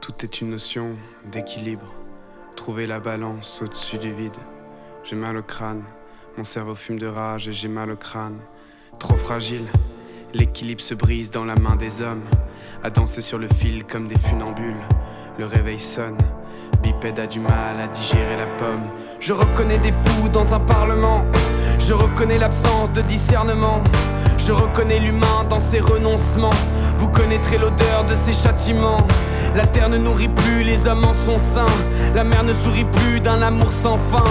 S: Tout est une notion d'équilibre. Trouver la balance au-dessus du vide. J'ai mal au crâne. Mon cerveau fume de rage et j'ai mal au crâne. Trop fragile, l'équilibre se brise dans la main des hommes. À danser sur le fil comme des funambules. Le réveil sonne, bipède a du mal à digérer la pomme. Je reconnais des fous dans un parlement. Je reconnais l'absence de discernement. Je reconnais l'humain dans ses renoncements. Vous connaîtrez l'odeur de ses châtiments. La terre ne nourrit plus, les hommes en sont saints. La mer ne sourit plus d'un amour sans fin.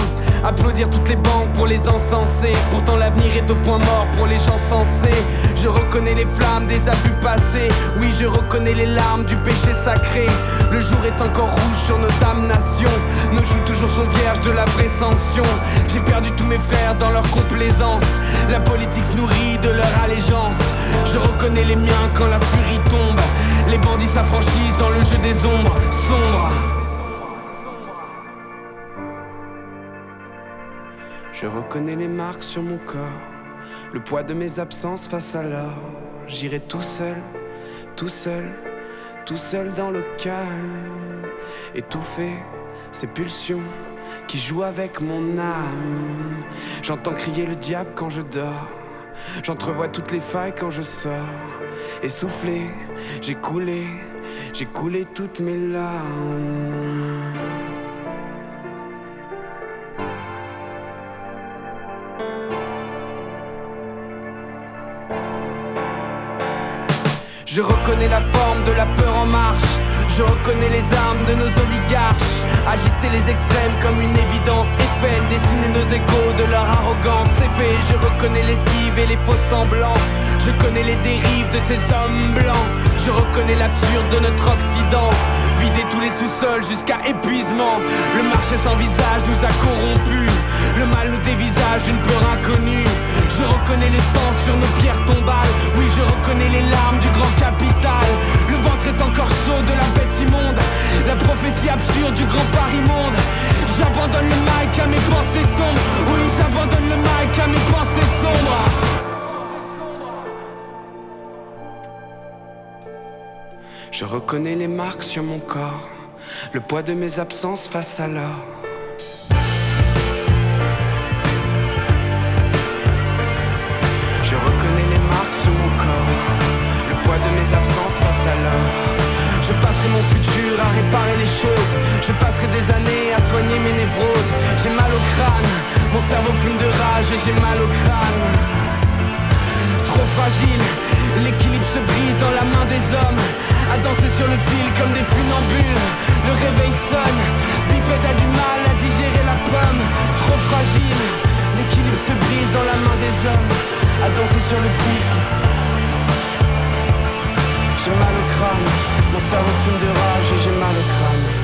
S: Applaudir toutes les banques pour les encenser. Pourtant l'avenir est au point mort pour les gens sensés. Je reconnais les flammes des abus passés. Oui, je reconnais les larmes du péché sacré. Le jour est encore rouge sur nos damnations. Nos joues toujours sont vierges de la vraie sanction. J'ai perdu tous mes frères dans leur complaisance. La politique se nourrit de leur allégeance. Je reconnais les miens quand la furie tombe. Les bandits s'affranchissent dans le jeu des ombres sombres. Je reconnais les marques sur mon corps, le poids de mes absences face à l'or. J'irai tout seul, tout seul, tout seul dans le calme, étouffé ces pulsions qui jouent avec mon âme. J'entends crier le diable quand je dors, j'entrevois toutes les failles quand je sors. Essoufflé, j'ai coulé, j'ai coulé toutes mes larmes. Je reconnais la forme de la peur en marche. Je reconnais les armes de nos oligarches. Agiter les extrêmes comme une évidence FN. Dessiner nos égaux de leur arrogance. C'est fait. Je reconnais l'esquive et les faux semblants. Je connais les dérives de ces hommes blancs. Je reconnais l'absurde de notre Occident. Vider tous les sous-sols jusqu'à épuisement. Le marché sans visage nous a corrompus. Le mal nous dévisage une peur inconnue. Je reconnais le sang sur nos pierres tombales. Oui, je reconnais les larmes du grand capital. Le ventre est encore chaud de la bête immonde. La prophétie absurde du grand Paris monde. J'abandonne le mic à mes pensées sombres. Oui, j'abandonne le mic à mes pensées sombres. Je reconnais les marques sur mon corps, le poids de mes absences face à l'or. Je reconnais les marques sur mon corps, le poids de mes absences face à l'or. Je passerai mon futur à réparer les choses, je passerai des années à soigner mes névroses. J'ai mal au crâne, mon cerveau fume de rage et j'ai mal au crâne. Trop fragile, l'équilibre se brise dans la main des hommes. À danser sur le fil comme des funambules. Le réveil sonne, Bipède a du mal à digérer la pomme. Trop fragile, l'équilibre se brise dans la main des hommes. À danser sur le fil. J'ai mal au crâne, mon cerveau fume de rage et j'ai mal au crâne.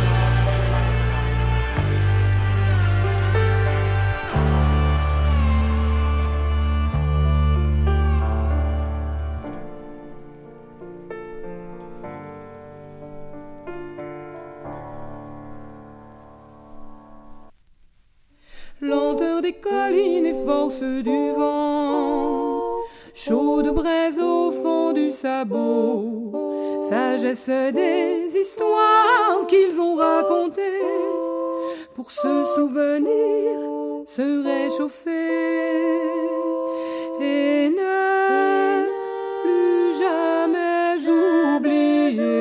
A: force du vent, chaude braise au fond du sabot, sagesse des histoires qu'ils ont racontées, pour se souvenir, se réchauffer et ne plus jamais oublier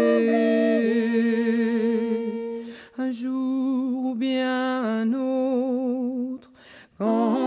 A: un jour ou bien un autre. Quand